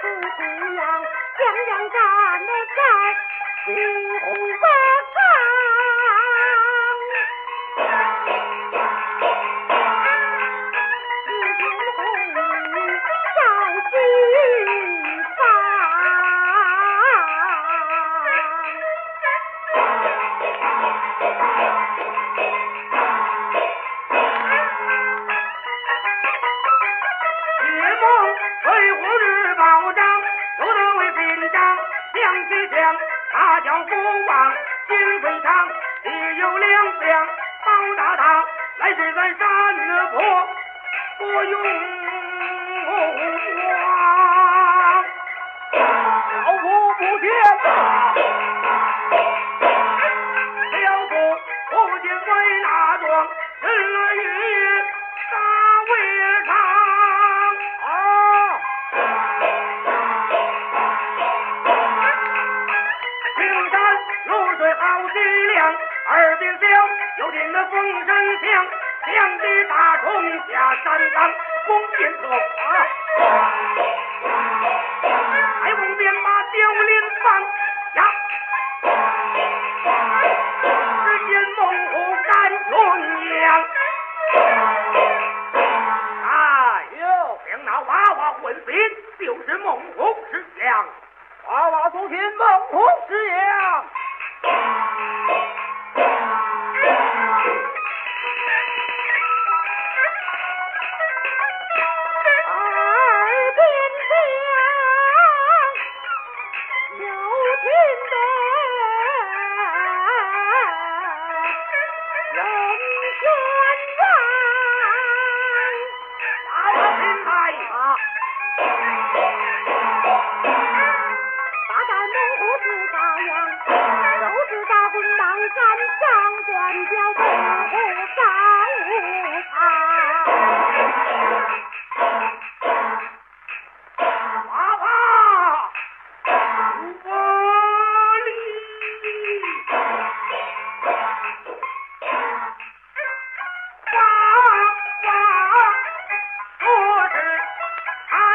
不胡闹将样干的在胡胡亮，他叫不忘金飞堂，也有两两包大堂，来水咱山的坡不用慌，老夫不见。啊高质量耳边响又听那风声响两只大虫下山岗弓箭手啊 friend.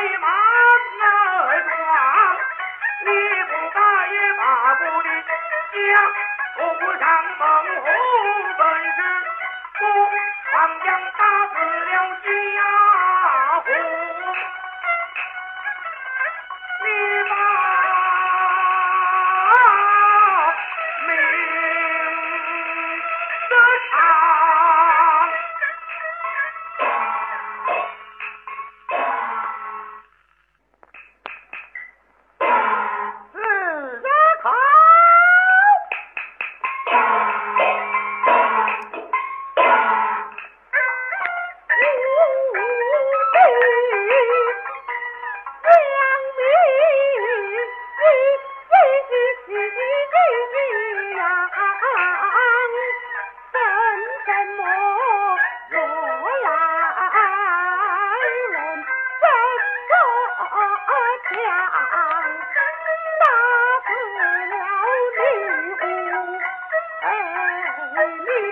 一马儿壮你不打也罢不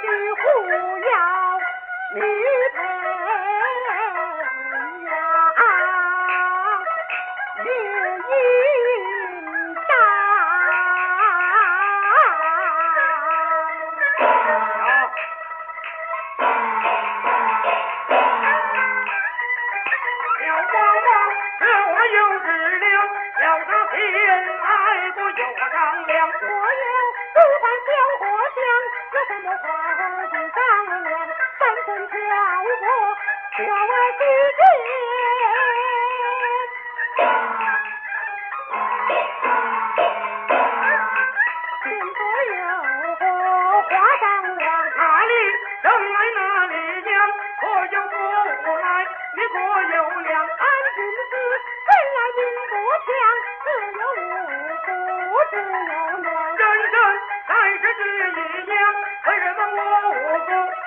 的护腰女朋友，日影长。小宝宝和我有日了，要个平安，不有个钢梁，皇儿红，张二娘三叫破郊。有，两塔，来里讲？我有五来，有。安军师，真来兵不强，只有五，只有两。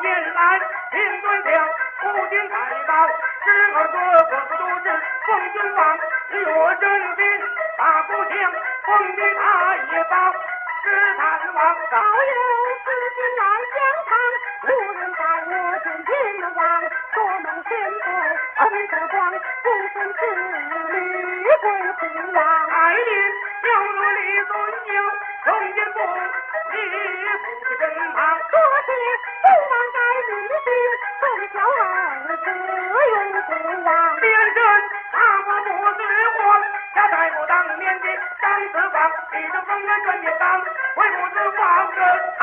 年来平对将，不仅太保，侄儿哥哥不都是奉君王？岳振兵大鼓响，奉的他也保，是探王。早有知心来相抗，无人在我见阎王，做梦先对恩德光，不分子女归父王。爱人要若李尊敬，从今不离父身旁。多谢父王在人心，从小儿子永不忘。别人大我不知慌，家在我当年的张子光，一着风人转眼当，为母子望着看。